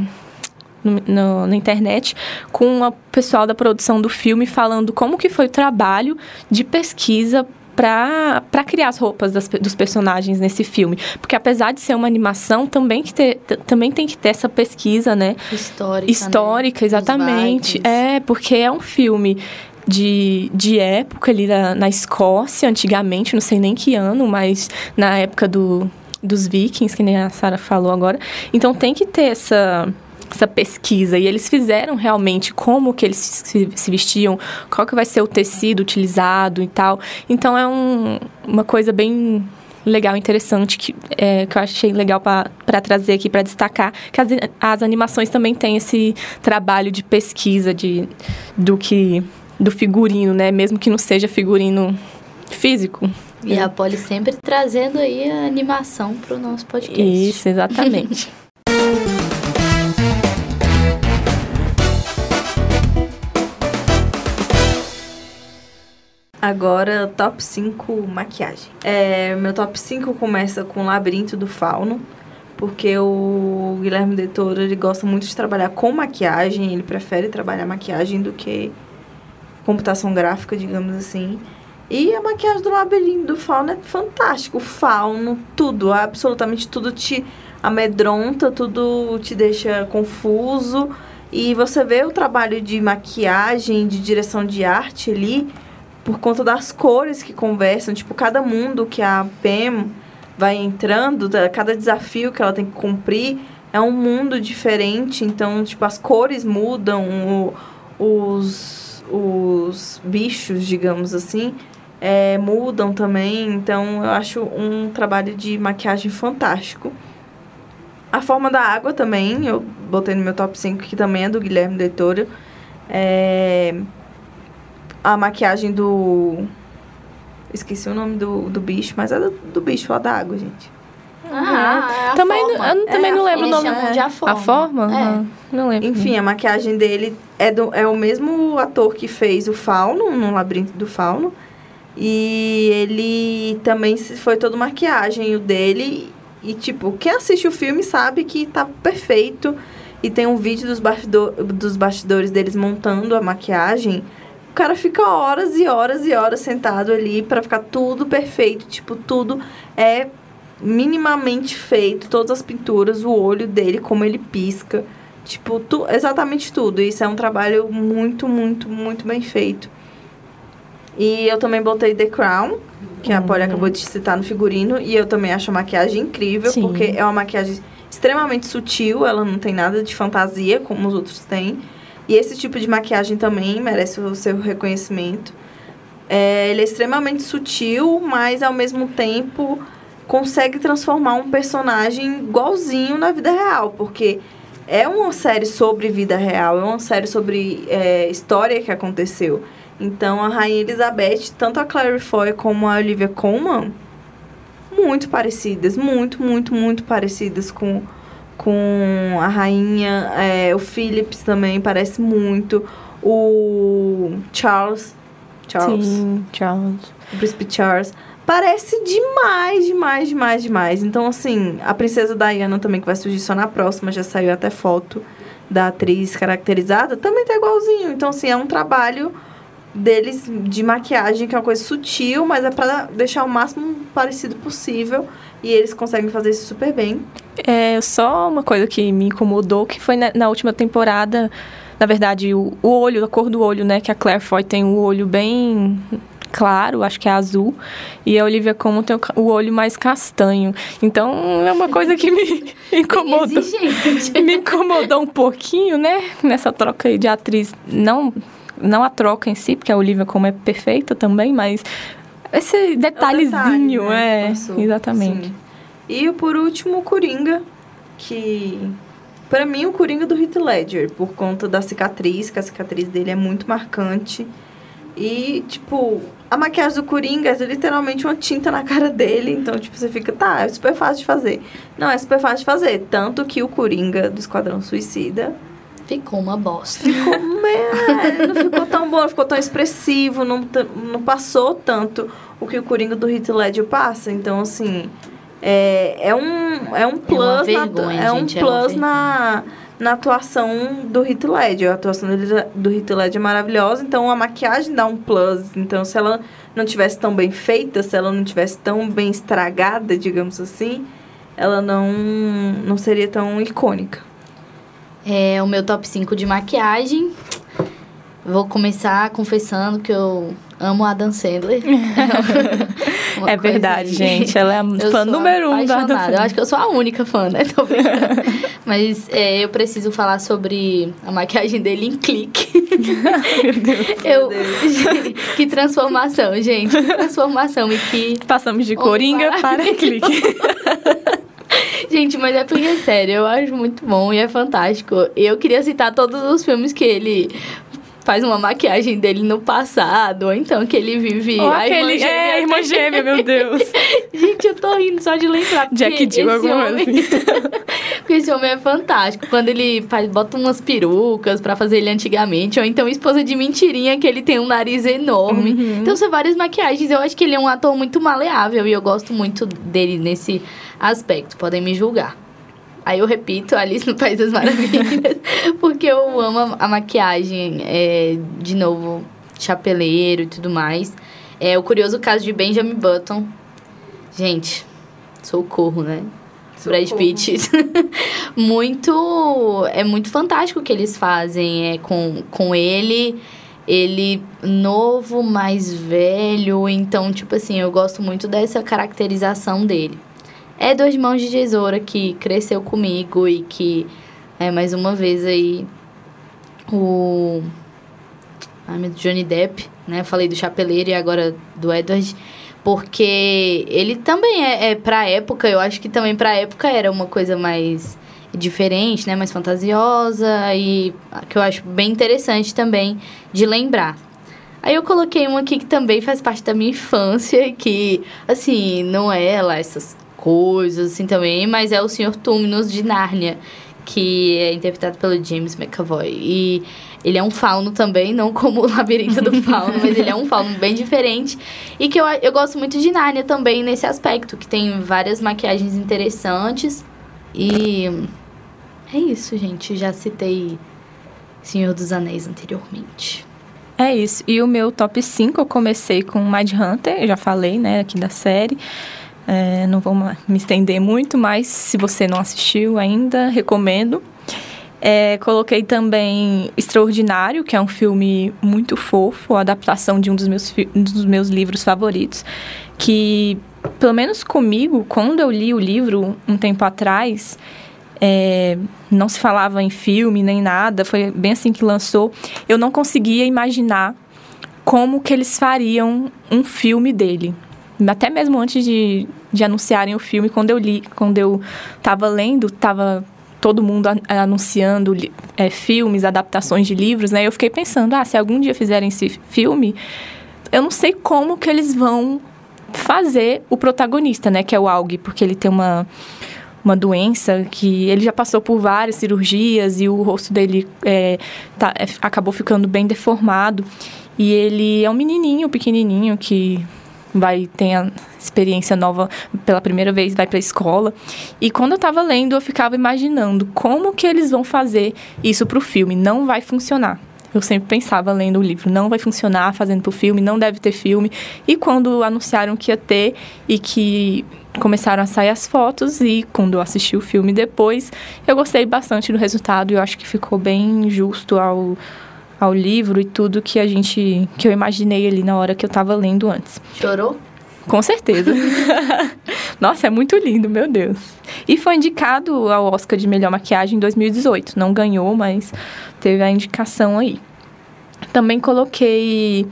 no, na internet com o pessoal da produção do filme falando como que foi o trabalho de pesquisa para criar as roupas das, dos personagens nesse filme. Porque apesar de ser uma animação, também, que ter, também tem que ter essa pesquisa, né? Histórica. Histórica, né? exatamente. É, porque é um filme de, de época ali na, na Escócia, antigamente, não sei nem que ano, mas na época do, dos vikings, que nem a Sara falou agora. Então tem que ter essa essa pesquisa e eles fizeram realmente como que eles se, se, vestiam, qual que vai ser o tecido utilizado e tal. Então é um, uma coisa bem legal, interessante, que, é, que eu achei legal para trazer aqui, para destacar, que as, as animações também têm esse trabalho de pesquisa de, do que do figurino, né? Mesmo que não seja figurino físico. E a Polly sempre trazendo aí a animação para o nosso podcast. Isso, exatamente. Agora, top 5 maquiagem. É, meu top 5 começa com Labirinto do Fauno, porque o Guilherme de Toro, ele gosta muito de trabalhar com maquiagem, ele prefere trabalhar maquiagem do que computação gráfica, digamos assim. E a maquiagem do Labirinto do Fauno é fantástico. O fauno, tudo, absolutamente tudo te amedronta, tudo te deixa confuso. E você vê o trabalho de maquiagem, de direção de arte ali, por conta das cores que conversam, tipo, cada mundo que a Pam vai entrando, cada desafio que ela tem que cumprir é um mundo diferente, então, tipo, as cores mudam, o, os, os bichos, digamos assim, é, mudam também, então eu acho um trabalho de maquiagem fantástico. A forma da água também, eu botei no meu top 5, que também é do Guilherme Del Toro. É, a maquiagem do. Esqueci o nome do, do bicho, mas é do, do bicho lá da água, gente. Ah, é. também, forma. Eu também É, não a lembro o nome. de a forma. A forma? É. Ah, não lembro. Enfim, a maquiagem dele é, do, é o mesmo ator que fez o Fauno, no Labirinto do Fauno. E ele também se- foi todo maquiagem, o dele. E, tipo, quem assiste o filme sabe que tá perfeito. E tem um vídeo dos, bastidor, dos bastidores deles montando a maquiagem. O cara fica horas e horas e horas sentado ali pra ficar tudo perfeito. Tipo, tudo é minimamente feito. Todas as pinturas, o olho dele, como ele pisca. Tipo, tu, exatamente tudo. Isso é um trabalho muito, muito, muito bem feito. E eu também botei The Crown, que a Polly acabou de citar no figurino. E eu também acho a maquiagem incrível, Sim. porque é uma maquiagem extremamente sutil. Ela não tem nada de fantasia, como os outros têm. E esse tipo de maquiagem também merece o seu reconhecimento. É, ele é extremamente sutil, mas ao mesmo tempo consegue transformar um personagem igualzinho na vida real, porque é uma série sobre vida real, é uma série sobre é, história que aconteceu. Então a Rainha Elizabeth, tanto a Clary Foy como a Olivia Colman, muito parecidas, muito, muito, muito parecidas com, com a Rainha. É, o Phillips também parece muito. O Charles. Charles. Sim, Charles. O príncipe Charles. Parece demais, demais, demais, demais. Então, assim, a princesa Diana também, que vai surgir só na próxima, já saiu até foto da atriz caracterizada, também tá igualzinho. Então, assim, é um trabalho deles de maquiagem, que é uma coisa sutil, mas é pra deixar o máximo parecido possível. E eles conseguem fazer isso super bem. É só uma coisa que me incomodou, que foi na, na última temporada, na verdade, o, o olho, a cor do olho, né? Que a Claire Foy tem o olho bem claro, acho que é azul, e a Olivia Colman tem o, olho mais castanho. Então, é uma coisa que me incomodou. Me incomodou um pouquinho, né? Nessa troca aí de atriz. Não, não a troca em si, porque a Olivia como é perfeita também, mas esse detalhezinho, É detalhe, né, é. Exatamente. Sim. E por último, o Coringa, que pra mim o Coringa do Heath Ledger, por conta da cicatriz, que a cicatriz dele é muito marcante. E, tipo, a maquiagem do Coringa é literalmente uma tinta na cara dele. Então, tipo, você fica, tá, é super fácil de fazer. Não, é super fácil de fazer. Tanto que o Coringa do Esquadrão Suicida Ficou uma bosta. Ficou, é, não ficou tão bom, não ficou tão expressivo, não, não passou tanto o que o Coringa do Heath Ledger passa. Então, assim, é, é um, é um plus, na, vergonha, é um gente, é uma plus na, na atuação do Heath Ledger. A atuação dele, do Heath Ledger é maravilhosa, então a maquiagem dá um plus. Então, se ela não tivesse tão bem feita, se ela não tivesse tão bem estragada, digamos assim, ela não, não seria tão icônica. É o meu top 5 de maquiagem. Vou começar confessando que eu amo a Adam Sandler. É verdade, aí. gente. Ela é a Eu fã número um da. Adam Eu acho que eu sou a única fã, né? Tô. Mas é, eu preciso falar sobre a maquiagem dele em clique. Meu Deus. Eu... que transformação, gente. Que transformação. E que. Passamos de Coringa para clique. Gente, mas é porque é sério, eu acho muito bom e é fantástico. Eu queria citar todos os filmes que ele faz uma maquiagem dele no passado, ou então que ele vive. Ou a aquele. irmã gêmea é, a irmã dele. gêmea, meu Deus. Gente, eu tô rindo só de lembrar. Jack Jill, alguma homem... coisa assim. porque esse homem é fantástico. Quando ele faz, bota umas perucas pra fazer ele antigamente, ou então esposa de mentirinha, que ele tem um nariz enorme. Uhum. Então são várias maquiagens. Eu acho que ele é um ator muito maleável e eu gosto muito dele nesse aspecto. Podem me julgar. Aí eu repito, Alice no País das Maravilhas, porque eu amo a, maquiagem, é, de novo, chapeleiro e tudo mais. É o curioso caso de Benjamin Button. Gente, socorro, né? Brad Socorro. Pitt. muito. É muito fantástico o que eles fazem é, com, com ele. Ele novo, mais velho. Então, tipo assim, eu gosto muito dessa caracterização dele. É Dois Mãos de Tesoura que cresceu comigo e que, é, mais uma vez aí, o. Ai, meu Johnny Depp, né? Falei do Chapeleiro e agora do Edward. Porque ele também é, é pra época, eu acho que também pra época era uma coisa mais diferente, né? Mais fantasiosa e que eu acho bem interessante também de lembrar. Aí eu coloquei um aqui que também faz parte da minha infância, que, assim, não é lá essas coisas assim também, mas é o Senhor Túminos de Nárnia, que é interpretado pelo James McAvoy. E ele é um fauno também, não como o Labirinto do Fauno, mas ele é um fauno bem diferente. E que eu, eu gosto muito de Nárnia também nesse aspecto, que tem várias maquiagens interessantes. E é isso, gente. Já citei Senhor dos Anéis anteriormente. É isso. E o meu top 5 eu comecei com Mind Hunter, eu já falei, né, aqui da série. É, não vou me estender muito, mas se você não assistiu ainda, recomendo. É, coloquei também Extraordinário, que é um filme muito fofo, a adaptação de um dos meus, um dos meus livros favoritos, que, pelo menos comigo, quando eu li o livro um tempo atrás, é, não se falava em filme nem nada, foi bem assim que lançou. Eu não conseguia imaginar como que eles fariam um filme dele. Até mesmo antes de, de anunciarem o filme, quando eu li, quando eu tava lendo, tava todo mundo anunciando é, filmes, adaptações de livros, né? Eu fiquei pensando, ah, se algum dia fizerem esse filme, eu não sei como que eles vão fazer o protagonista, né? Que é o Aug, porque ele tem uma uma doença que ele já passou por várias cirurgias e o rosto dele é, tá- é, acabou ficando bem deformado. E ele é um menininho, pequenininho, que vai ter a experiência nova pela primeira vez, vai para a escola. E quando eu estava lendo, eu ficava imaginando como que eles vão fazer isso para o filme. Não vai funcionar. Eu sempre pensava lendo o livro, não vai funcionar fazendo pro filme, não deve ter filme. E quando anunciaram que ia ter e que começaram a sair as fotos e quando eu assisti o filme depois, eu gostei bastante do resultado e eu acho que ficou bem justo ao ao livro e tudo que a gente que eu imaginei ali na hora que eu tava lendo antes. Chorou? Com certeza. Nossa, é muito lindo, meu Deus. E foi indicado ao Oscar de melhor maquiagem em 2018. Não ganhou, mas teve a indicação aí. Também coloquei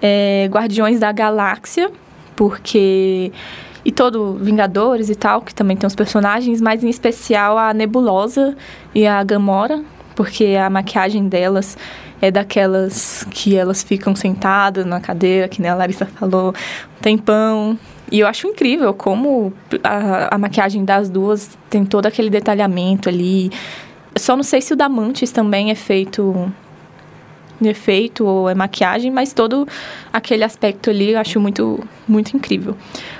é, Guardiões da Galáxia, porque. E todo Vingadores e tal, que também tem os personagens, mas em especial a Nebulosa e a Gamora, porque a maquiagem delas é daquelas que elas ficam sentadas na cadeira, que a Larissa falou, um tempão. E eu acho incrível como a, a maquiagem das duas tem todo aquele detalhamento ali. Só não sei se o da Mantis também é feito efeito ou é maquiagem, mas todo aquele aspecto ali eu acho muito, muito incrível.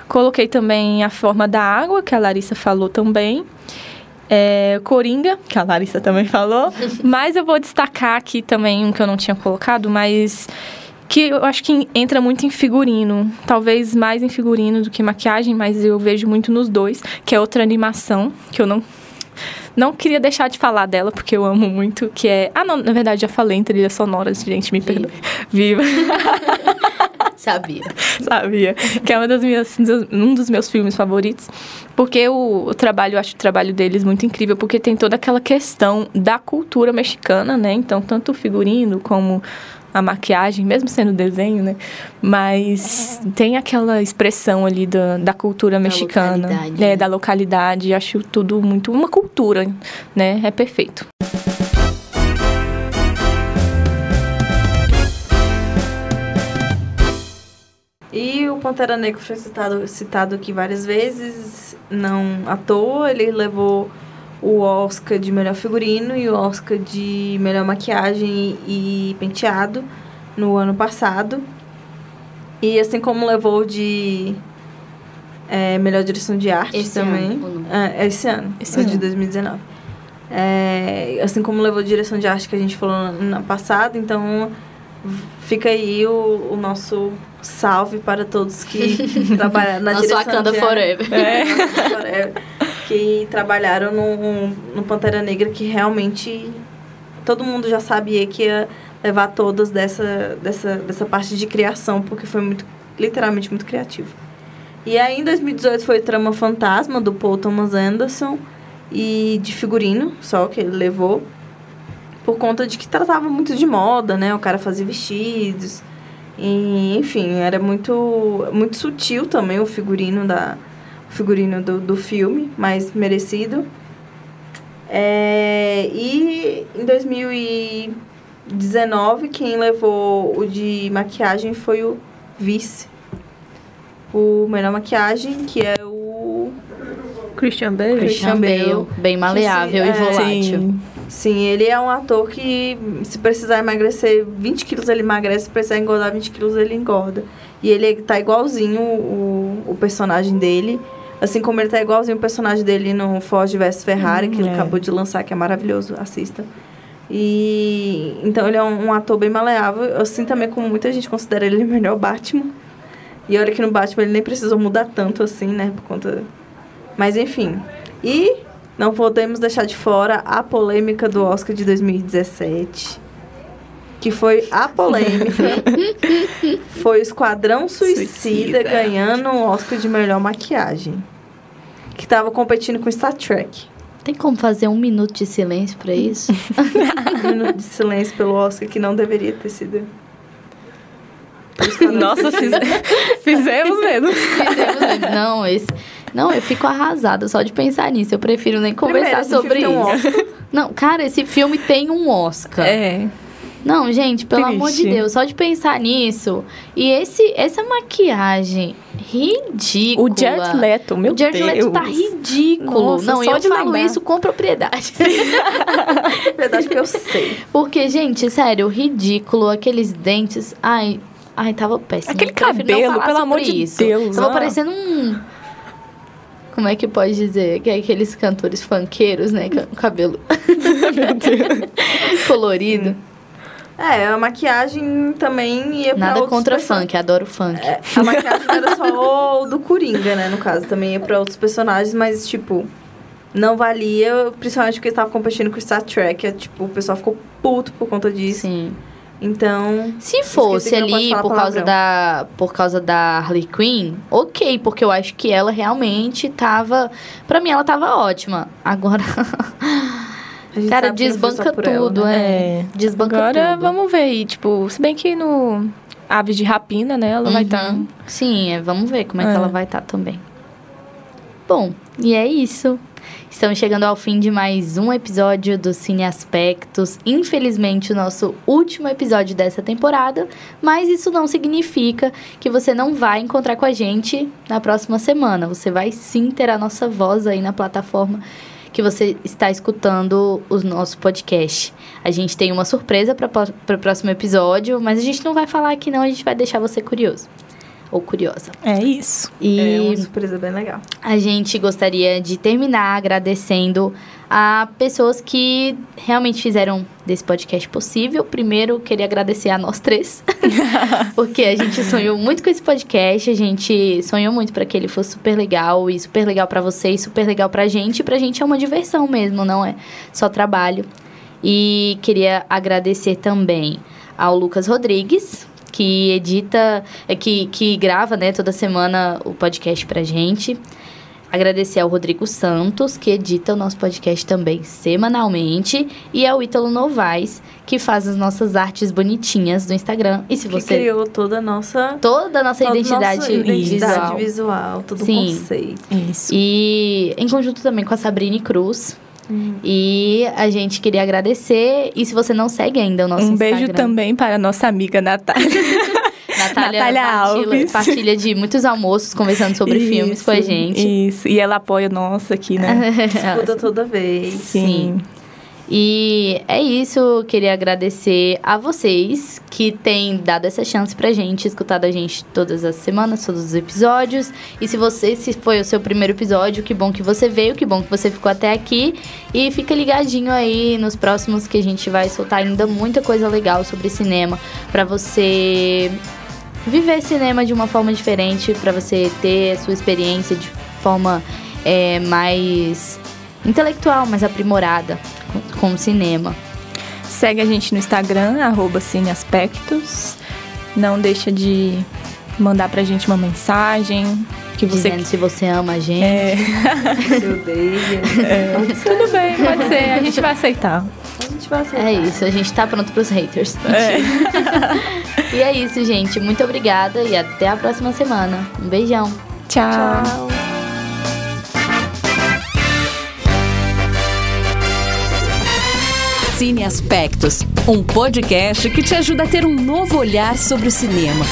Coloquei também a forma da água, que a Larissa falou também. É, Coringa, que a Larissa também falou. mas eu vou destacar aqui também um que eu não tinha colocado, mas que eu acho que entra muito em figurino, talvez mais em figurino do que maquiagem, mas eu vejo muito nos dois, que é outra animação que eu não não queria deixar de falar dela porque eu amo muito, que é, ah, não, na verdade já falei em trilhas sonoras, gente, me perdoe. Viva. Sabia. Sabia. Que é uma das minhas, um dos meus filmes favoritos. Porque o, o, trabalho, eu acho o trabalho deles muito incrível, porque tem toda aquela questão da cultura mexicana, né? Então, tanto o figurino como a maquiagem, mesmo sendo desenho, né? Mas tem aquela expressão ali da, da cultura da mexicana, localidade, é, né? da localidade. Acho tudo muito uma cultura, né? É perfeito. E o Pantera Negra foi citado, citado aqui várias vezes, não à toa. Ele levou o Oscar de melhor figurino e o Oscar de melhor maquiagem e penteado no ano passado. E assim como levou de é, melhor direção de arte esse também. Ano, é, esse ano, esse ano de 2019. É, assim como levou direção de arte que a gente falou no ano passado, então fica aí o, o nosso salve para todos que trabalharam na Nosso direção Wakanda de Forever. É. Forever que trabalharam no, no Pantera Negra, que realmente todo mundo já sabia que ia levar todas dessa, dessa, dessa parte de criação, porque foi muito, literalmente muito criativo. E aí, em 2018, foi Trama Fantasma, do Paul Thomas Anderson, e de figurino, só que ele levou, por conta de que tratava muito de moda, né? O cara fazia vestidos, e, enfim, era muito, muito sutil também o figurino da, figurino do, do filme, mais merecido. É, e em 2019, quem levou o de maquiagem foi o Vice. O melhor maquiagem, que é o. Christian Bale. Christian Bale, bem maleável e é, volátil. Sim. Sim, ele é um ator que, se precisar emagrecer 20 quilos, ele emagrece. Se precisar engordar 20 quilos, ele engorda. E ele tá igualzinho o, o personagem dele. Assim como ele tá igualzinho o personagem dele no Ford vs Ferrari, hum, que ele é. acabou de lançar, que é maravilhoso, assista. E então ele é um, um, ator bem maleável, assim também como muita gente considera ele o melhor Batman. E olha que no Batman ele nem precisou mudar tanto assim, né, por conta Mas enfim. E não podemos deixar de fora a polêmica do Oscar de 2017 que foi a polêmica. foi o Esquadrão Suicida, Suicida, ganhando o Oscar de melhor maquiagem. Que estava competindo com Star Trek. Tem como fazer um minuto de silêncio para isso? um minuto de silêncio pelo Oscar que não deveria ter sido. Nossa, fiz... fizemos mesmo. Fizemos mesmo. Não, esse... Não, eu fico arrasada só de pensar nisso. Eu prefiro nem conversar Primeiro, sobre isso. Um não, cara, esse filme tem um Oscar. É. Não, gente, pelo Triste. amor de Deus, só de pensar nisso. E esse, essa maquiagem ridícula. O Jared Leto, meu Deus. O Jared. Leto tá ridículo. Nossa, não, eu falo lembrar. isso com propriedade. propriedade que eu sei. Porque, gente, sério, ridículo, aqueles dentes. Ai, ai, tava péssimo. Aquele cabelo, pelo amor de isso. Deus. Tava ah. parecendo um como é que pode dizer? Que é aqueles cantores funkeiros, né? Com cabelo colorido. Hum. É, a maquiagem também ia pra Nada contra funk, adoro funk. É, a maquiagem era só o do Coringa, né, no caso. Também ia pra outros personagens, mas, tipo, não valia, principalmente porque estava competindo com Star Trek. É, tipo, o pessoal ficou puto por conta disso. Sim. Então. Se fosse ali por causa, da, por causa da Harley Quinn, ok, porque eu acho que ela realmente tava. Pra mim, ela tava ótima. Agora. Cara, desbanca tudo, ela, né? é. Desbanca Agora, tudo. vamos ver aí, tipo, se bem que no Aves de Rapina, né, ela uhum. vai estar... Tá... Sim, é, vamos ver como é, é. que ela vai estar tá também. Bom, e é isso. Estamos chegando ao fim de mais um episódio do Cine Aspectos. Infelizmente, o nosso último episódio dessa temporada, mas isso não significa que você não vai encontrar com a gente na próxima semana. Você vai sim ter a nossa voz aí na plataforma que você está escutando o nosso podcast. A gente tem uma surpresa para o próximo episódio, mas a gente não vai falar aqui não, a gente vai deixar você curioso ou curiosa. É isso. E É uma surpresa bem legal. a gente gostaria de terminar agradecendo a pessoas que realmente fizeram desse podcast possível. Primeiro, queria agradecer a nós três, porque a gente sonhou muito com esse podcast, a gente sonhou muito para que ele fosse super legal e super legal para vocês, super legal pra gente. E pra gente é uma diversão mesmo, não é só trabalho. E queria agradecer também ao Lucas Rodrigues, que edita, é, que, que grava né, toda semana o podcast pra gente. Agradecer ao Rodrigo Santos, que edita o nosso podcast também semanalmente. E ao Ítalo Novaes, que faz as nossas artes bonitinhas do Instagram. E se Que você. criou toda a nossa... Toda a nossa toda a identidade, nossa identidade visual. visual, todo o Sim. conceito. Isso. E em conjunto também com a Sabrine Cruz. Hum. E a gente queria agradecer. E se você não segue ainda o nosso um Instagram. beijo também para a nossa amiga Natália. Natália, Natália partilha, Alves. partilha de muitos almoços conversando sobre filmes com a Isso, gente. Isso. E ela apoia o nosso aqui, né? Escuta toda vez. Sim. E é isso, queria agradecer a vocês que têm dado essa chance pra gente, escutado a gente todas as semanas, todos os episódios. E se você se foi o seu primeiro episódio, que bom que você veio, que bom que você ficou até aqui. E fica ligadinho aí nos próximos que a gente vai soltar ainda muita coisa legal sobre cinema pra você viver cinema de uma forma diferente, pra você ter a sua experiência de forma é, mais intelectual, mais aprimorada com, com o cinema. Segue a gente no Instagram, arroba Cineaspectos. Não deixa de mandar pra gente uma mensagem que você... Dizendo se você ama a gente. É, Se odeia. Pode ser. tudo bem, pode ser. A gente vai aceitar. A gente vai aceitar. É isso, a gente tá pronto pros haters. É. E é isso, gente. Muito obrigada e até a próxima semana. Um beijão. Tchau. Tchau. Cine Aspectos, um podcast que te ajuda a ter um novo olhar sobre o cinema.